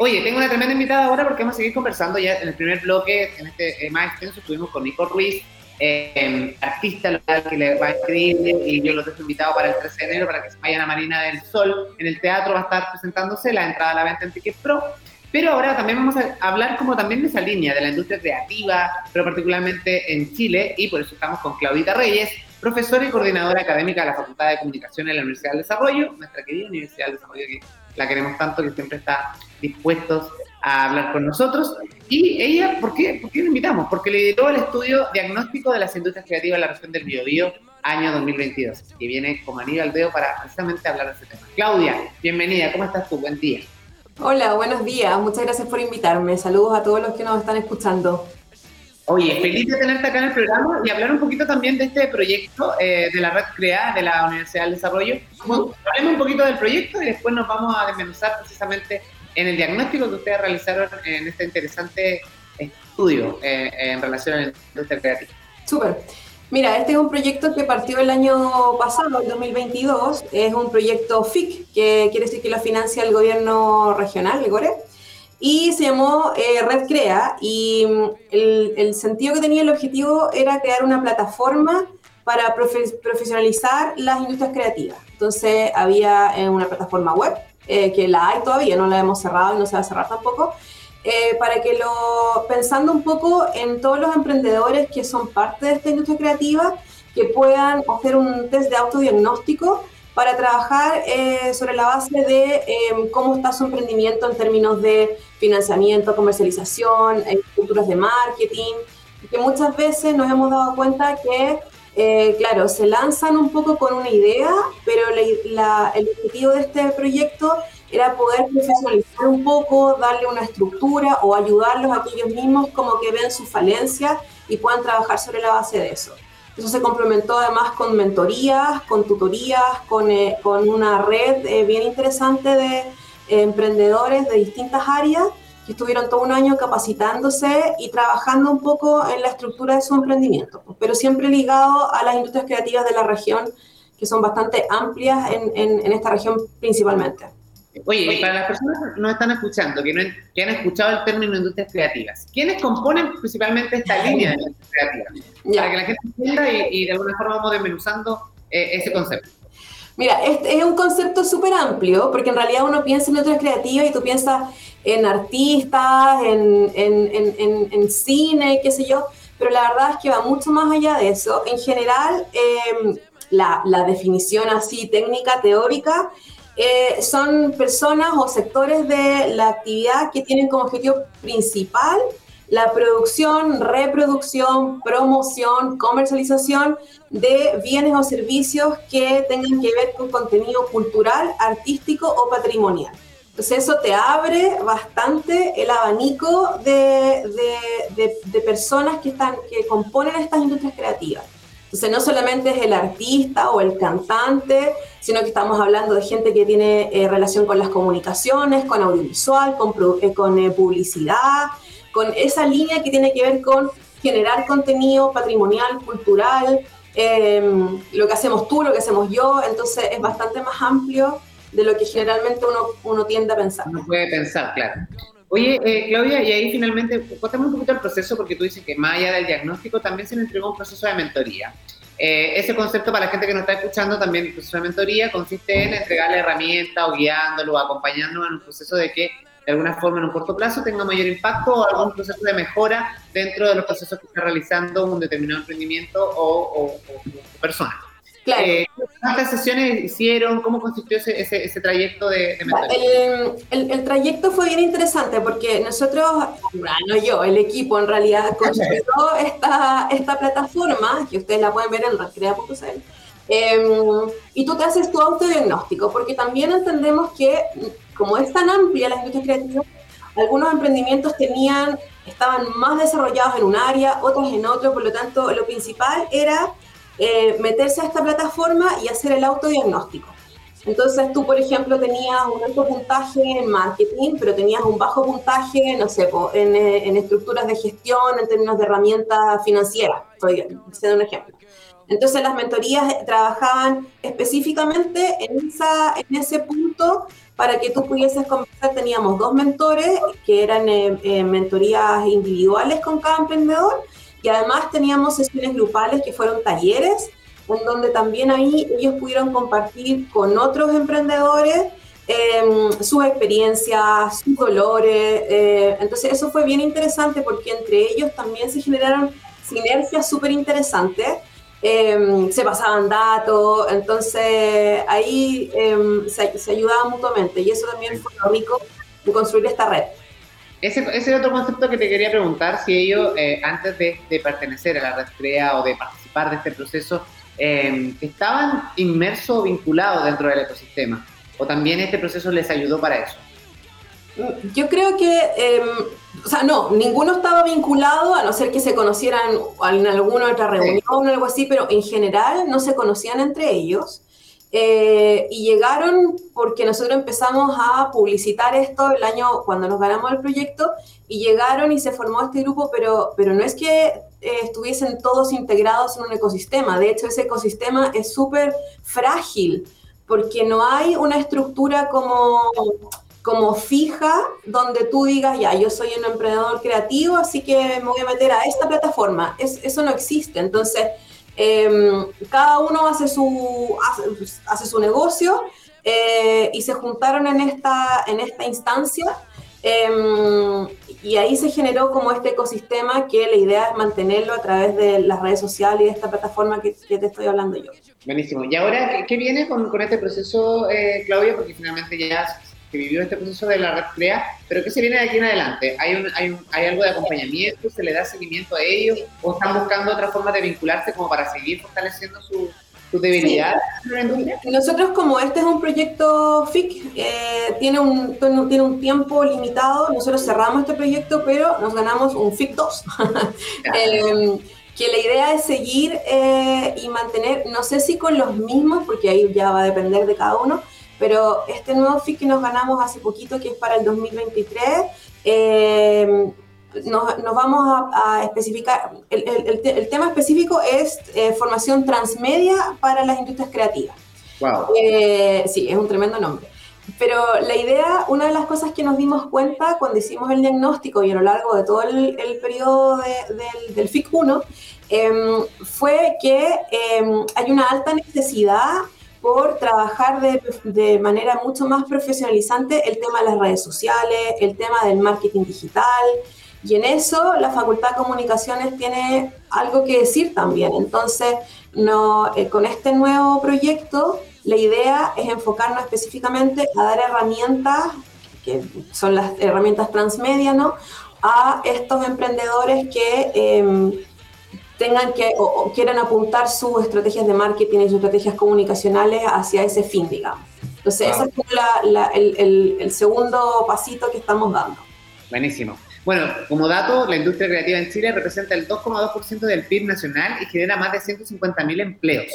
Oye, tengo una tremenda invitada ahora porque vamos a seguir conversando ya en el primer bloque, en este eh, más extenso, estuvimos con Nico Ruiz, eh, artista local que le va increíble y yo lo tengo invitado para el 13 de enero para que se vayan a Marina del Sol. En el teatro va a estar presentándose la entrada a la venta en Ticket Pro. Pero ahora también vamos a hablar como también de esa línea, de la industria creativa, pero particularmente en Chile, y por eso estamos con Claudita Reyes, profesora y coordinadora académica de la Facultad de Comunicación en la Universidad del Desarrollo, nuestra querida Universidad del Desarrollo, que la queremos tanto, que siempre está dispuestos a hablar con nosotros. Y ella, ¿por qué, ¿por qué la invitamos? Porque lideró el estudio diagnóstico de las industrias creativas en la región del Biobío año 2022, que viene como anillo al dedo para precisamente hablar de ese tema. Claudia, bienvenida, ¿cómo estás tú? Buen día. Hola, buenos días, muchas gracias por invitarme. Saludos a todos los que nos están escuchando. Oye, feliz de tenerte acá en el programa y hablar un poquito también de este proyecto eh, de la red CREA de la Universidad del Desarrollo. hablemos un poquito del proyecto y después nos vamos a desmenuzar precisamente en el diagnóstico que ustedes realizaron en este interesante estudio eh, en relación a la industria creativa. Súper. Mira, este es un proyecto que partió el año pasado, el 2022. Es un proyecto FIC, que quiere decir que lo financia el gobierno regional, el GORE y se llamó eh, Red Crea y mm, el, sentido que tenía el objetivo era crear una plataforma para profesionalizar las industrias creativas. Entonces había eh, una plataforma web, eh, que la hay todavía, no la hemos cerrado y no se va a cerrar tampoco, para que lo, pensando un poco en todos los emprendedores que son parte de esta industria creativa, que puedan hacer un test de autodiagnóstico para trabajar eh, sobre la base de em, cómo está su emprendimiento en términos de financiamiento, comercialización, estructuras de marketing, que muchas veces nos hemos dado cuenta que, eh, claro, se lanzan un poco con una idea, pero el objetivo de este proyecto era poder profesionalizar un poco, darle una estructura o ayudarlos a ellos mismos como que ven sus falencias y puedan trabajar sobre la base de eso. Eso se complementó además con mentorías, con tutorías, con, eh, con una red eh, bien interesante de eh, emprendedores de distintas áreas que estuvieron todo un año capacitándose y trabajando un poco en la estructura de su emprendimiento, pero siempre ligado a las industrias creativas de la región, que son bastante amplias en, en esta región principalmente. Oye, y para las personas que nos están escuchando, que, no, que han escuchado el término industrias creativas, ¿quiénes componen principalmente esta línea de industrias creativas? Para que la gente entienda y, de alguna forma vamos desmenuzando eh, ese concepto. Mira, este es un concepto súper amplio, porque en realidad uno piensa en industrias creativas y tú piensas en artistas, en, en, en, en, cine, qué sé yo, pero la verdad es que va mucho más allá de eso. En general, eh, la, la definición así técnica, teórica, eh, son personas o sectores de la actividad que tienen como objetivo principal la producción, reproducción, promoción, comercialización de bienes o servicios que tengan que ver con contenido cultural, artístico o patrimonial. Entonces eso te abre bastante el abanico de, de personas que, están, que componen estas industrias creativas. Entonces no solamente es el artista o el cantante, sino que estamos hablando de gente que tiene eh, relación con las comunicaciones, con audiovisual, con, eh, eh, publicidad, con esa línea que tiene que ver con generar contenido patrimonial, cultural, em, lo que hacemos tú, lo que hacemos yo, entonces es bastante más amplio de lo que generalmente uno, uno tiende a pensar. Uno puede pensar, claro. Oye, eh, Claudia, y ahí finalmente, cuéntame un poquito el proceso, porque tú dices que más allá del diagnóstico también se le entregó un proceso de mentoría. Eh, ese concepto para la gente que nos está escuchando también, el proceso de mentoría consiste en entregarle herramientas o guiándolo, o acompañándolo en un proceso de que de alguna forma en un corto plazo tenga mayor impacto o algún proceso de mejora dentro de los procesos que está realizando un determinado emprendimiento o, o persona. Eh, ¿Cuántas sesiones hicieron? ¿Cómo consistió ese, ese, trayecto de, de el, el, trayecto fue bien interesante porque nosotros, no yo, el equipo en realidad construyó esta, esta plataforma, que ustedes la pueden ver en recrea.cl, em, y tú te haces tu autodiagnóstico, porque también entendemos que como es tan amplia la industria creativa, algunos emprendimientos tenían, estaban más desarrollados en un área, otros en otro, por lo tanto, lo principal era eh, meterse a esta plataforma y hacer el autodiagnóstico. Entonces tú, por ejemplo, tenías un alto puntaje en marketing, pero tenías un bajo puntaje, no sé, en, eh, en estructuras de gestión, en términos de herramientas financieras, estoy haciendo un ejemplo. Entonces las mentorías trabajaban específicamente en, esa, en ese punto para que tú pudieses conversar. Teníamos dos mentores que eran eh, eh, mentorías individuales con cada emprendedor y además teníamos sesiones grupales que fueron talleres en donde también ahí ellos pudieron compartir con otros emprendedores em, sus experiencias, sus dolores. Eh, entonces eso fue bien interesante porque entre ellos también se generaron sinergias súper interesantes. Em, se pasaban datos, entonces ahí em, se, se, ayudaban mutuamente y eso también fue lo rico de construir esta red. Ese, ese otro concepto que te quería preguntar, si ellos eh, antes de, de, pertenecer a la red CREA o de participar de este proceso, eh, estaban inmersos o vinculados dentro del ecosistema, o también este proceso les ayudó para eso. Yo creo que, eh, o sea, no, ninguno estaba vinculado, a no ser que se conocieran en alguna otra reunión o algo así, pero en general no se conocían entre ellos. Eh, y llegaron porque nosotros empezamos a publicitar esto el año cuando nos ganamos el proyecto y llegaron y se formó este grupo, pero, pero no es que eh, estuviesen todos integrados en un ecosistema, de hecho ese ecosistema es súper frágil porque no hay una estructura como como fija donde tú digas, ya, yo soy un emprendedor creativo, así que me voy a meter a esta plataforma. Es, eso no existe. Entonces, em, cada uno hace su, hace, su negocio eh, y se juntaron en esta, en esta instancia. Em, y ahí se generó como este ecosistema que la idea es mantenerlo a través de las redes sociales y de esta plataforma que, te estoy hablando yo. Buenísimo. ¿Y ahora qué, viene con, con, este proceso, eh, Claudia? Porque finalmente ya que vivió este proceso de la red CREA, pero ¿qué se viene de aquí en adelante? ¿Hay, un, hay, un, ¿Hay algo de acompañamiento? ¿Se le da seguimiento a ellos? ¿O están buscando otra forma de vincularse como para seguir fortaleciendo su, su debilidad Nosotros como este es un proyecto FIC, eh, tiene, un, tiene un tiempo limitado, nosotros cerramos este proyecto, pero nos ganamos un FIC 2. eh, que la idea es seguir eh, y mantener, no sé si con los mismos, porque ahí ya va a depender de cada uno, pero este nuevo FIC que nos ganamos hace poquito, que es para el 2023, eh, nos, nos, vamos a, especificar, el, el, el, tema específico es eh, formación transmedia para las industrias creativas. Wow. Eh, sí, es un tremendo nombre. Pero la idea, una de las cosas que nos dimos cuenta cuando hicimos el diagnóstico y a lo largo de todo el, el periodo de, del, del FIC 1, eh, fue que eh, hay una alta necesidad por trabajar de, de, manera mucho más profesionalizante el tema de las redes sociales, el tema del marketing digital. Y en eso la Facultad de Comunicaciones tiene algo que decir también. Entonces, no, eh, con este nuevo proyecto, la idea es enfocarnos específicamente a dar herramientas, que son las herramientas transmedia, ¿no? a estos emprendedores que eh, tengan que o, quieran apuntar sus estrategias de marketing y sus estrategias comunicacionales hacia ese fin, digamos. Entonces, ese es la, la, el, el, el, segundo pasito que estamos dando. Buenísimo. Bueno, como dato, la industria creativa en Chile representa el 2,2% del PIB nacional y genera más de 150.000 empleos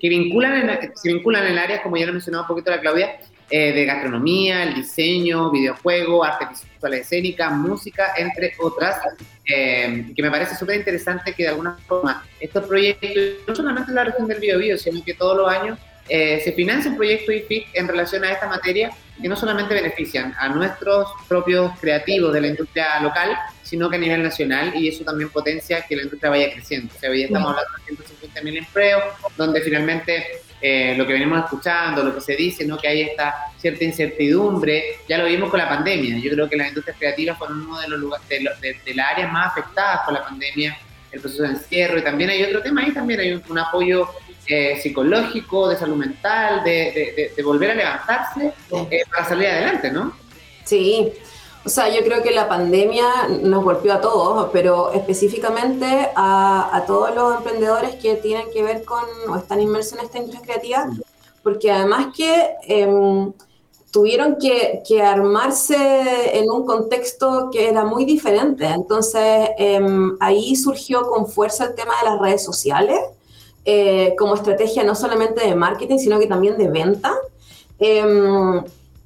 que vinculan en, se vinculan en áreas, como ya lo mencionaba un poquito la Claudia, eh, de gastronomía, el diseño, videojuego, arte visual escénica, música, entre otras, eh, que me parece súper interesante que de alguna forma estos proyectos, no solamente en la región del Biobío, sino que todos los años eh, se financia un proyecto IFIC en relación a esta materia que no solamente benefician a nuestros propios creativos de la industria local, sino que a nivel nacional y eso también potencia que la industria vaya creciendo. O sea, hoy estamos hablando de 150.000 empleos, donde finalmente eh, lo que venimos escuchando, lo que se dice, ¿no? que hay esta cierta incertidumbre, ya lo vimos con la pandemia. Yo creo que las industrias creativas fueron uno de los lugares, de, de, de las áreas más afectadas por la pandemia, el proceso de encierro, y también hay otro tema ahí, también hay un, un apoyo eh, psicológico, de salud mental, de, de, de volver a levantarse eh, para salir adelante, ¿no? Sí, o sea, yo creo que la pandemia nos golpeó a todos, pero específicamente a, a, todos los emprendedores que tienen que ver con o están inmersos en esta industria creativa, porque además que eh, tuvieron que, que, armarse en un contexto que era muy diferente. Entonces, eh, ahí surgió con fuerza el tema de las redes sociales eh, como estrategia no solamente de marketing, sino que también de venta. Eh,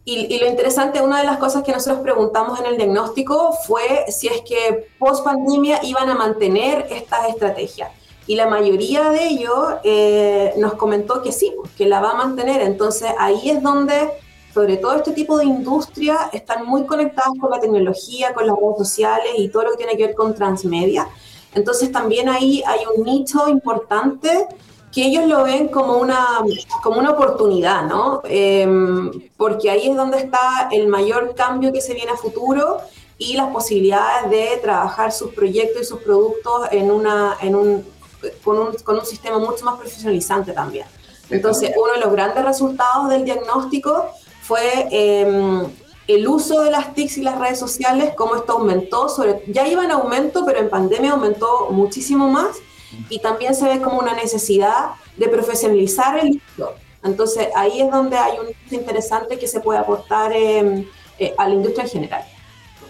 y, y, lo interesante, una de las cosas que nosotros preguntamos en el diagnóstico fue si es que post pandemia iban a mantener estas estrategias. Y la mayoría de ellos eh, nos comentó que sí, que la va a mantener. Entonces ahí es donde, sobre todo este tipo de industria, están muy conectadas con la tecnología, con las redes sociales y todo lo que tiene que ver con transmedia. Entonces también ahí hay un nicho importante que ellos lo ven como una, como una oportunidad, ¿no? Em, porque ahí es donde está el mayor cambio que se viene a futuro y las posibilidades de trabajar sus proyectos y sus productos en una, en un, con, un, con un sistema mucho más profesionalizante también. Entonces, uno de los grandes resultados del diagnóstico fue em, el uso de las TICs y las redes sociales, cómo esto aumentó, sobre, ya iba en aumento, pero en pandemia aumentó muchísimo más y también se ve como una necesidad de profesionalizar el libro. Entonces ahí es donde hay un interesante que se puede aportar eh, a la industria en general.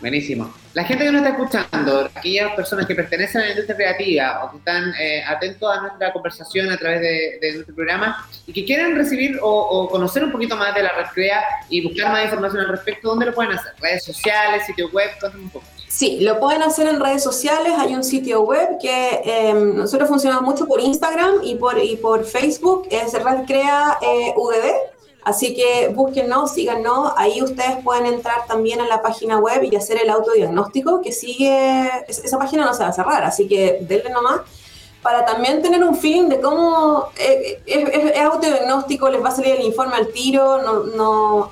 Buenísimo. La gente que nos está escuchando, aquellas personas que pertenecen a la industria creativa o que están eh, atentos a nuestra conversación a través de, nuestro programa y que quieran recibir o, conocer un poquito más de la Red Crea y buscar más información al respecto, ¿dónde lo pueden hacer? ¿Redes sociales, sitio web? Cuéntame un poco. Sí, lo pueden hacer en redes sociales. Hay un sitio web que em, nosotros funcionamos mucho por Instagram y por, y por Facebook. Es Red Crea eh, Así que búsquennos, síganos. Ahí ustedes pueden entrar también a la página web y hacer el autodiagnóstico que sigue. Esa página no se va a cerrar, así que denle nomás. Para también tener un feeling de cómo eh, es, autodiagnóstico, les va a salir el informe al tiro, no,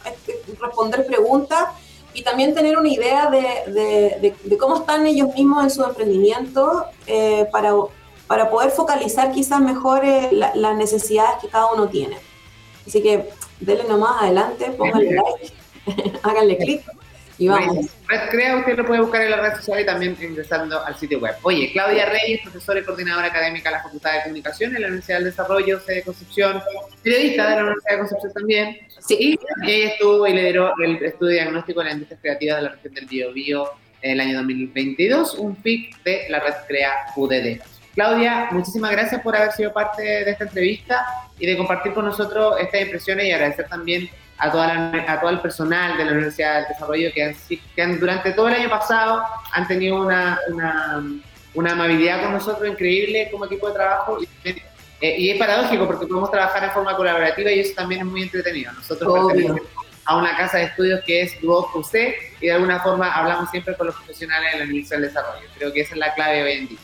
responder preguntas y también tener una idea de, cómo están ellos mismos en su emprendimiento eh, para, para poder focalizar quizás mejor eh, las necesidades que cada uno tiene. Así que denle nomás adelante, pónganle like, háganle clic y vamos. Red Crea usted lo puede buscar en la red social y también ingresando al sitio web. Oye, Claudia Reyes, profesora y coordinadora académica de la Facultad de Comunicación en la Universidad del Desarrollo, sede de Concepción, periodista de la Universidad de Concepción también. Sí. Y ella estuvo y lideró el estudio diagnóstico de las industrias creativas de la región del Biobío en el año 2022, un PIC de la Red Crea UDD. Claudia, muchísimas gracias por haber sido parte de esta entrevista y de compartir con nosotros estas impresiones y agradecer también a, toda a todo el personal de la Universidad del Desarrollo que, han, durante todo el año pasado han tenido una, una, amabilidad con nosotros increíble como equipo de trabajo y, eh, y, es paradójico porque podemos trabajar en forma colaborativa y eso también es muy entretenido. Nosotros pertenecemos a una casa de estudios que es Duoc UC y de alguna forma hablamos siempre con los profesionales de la Universidad del Desarrollo. Creo que esa es la clave hoy en día.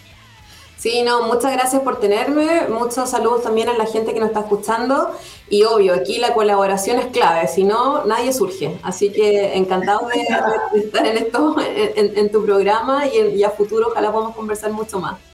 Sí, no, muchas gracias por tenerme, muchos saludos también a la gente que nos está escuchando y obvio, aquí la colaboración es clave, si no, nadie surge. Así que encantado de, estar en esto, en, tu programa y, y a futuro ojalá podamos conversar mucho más.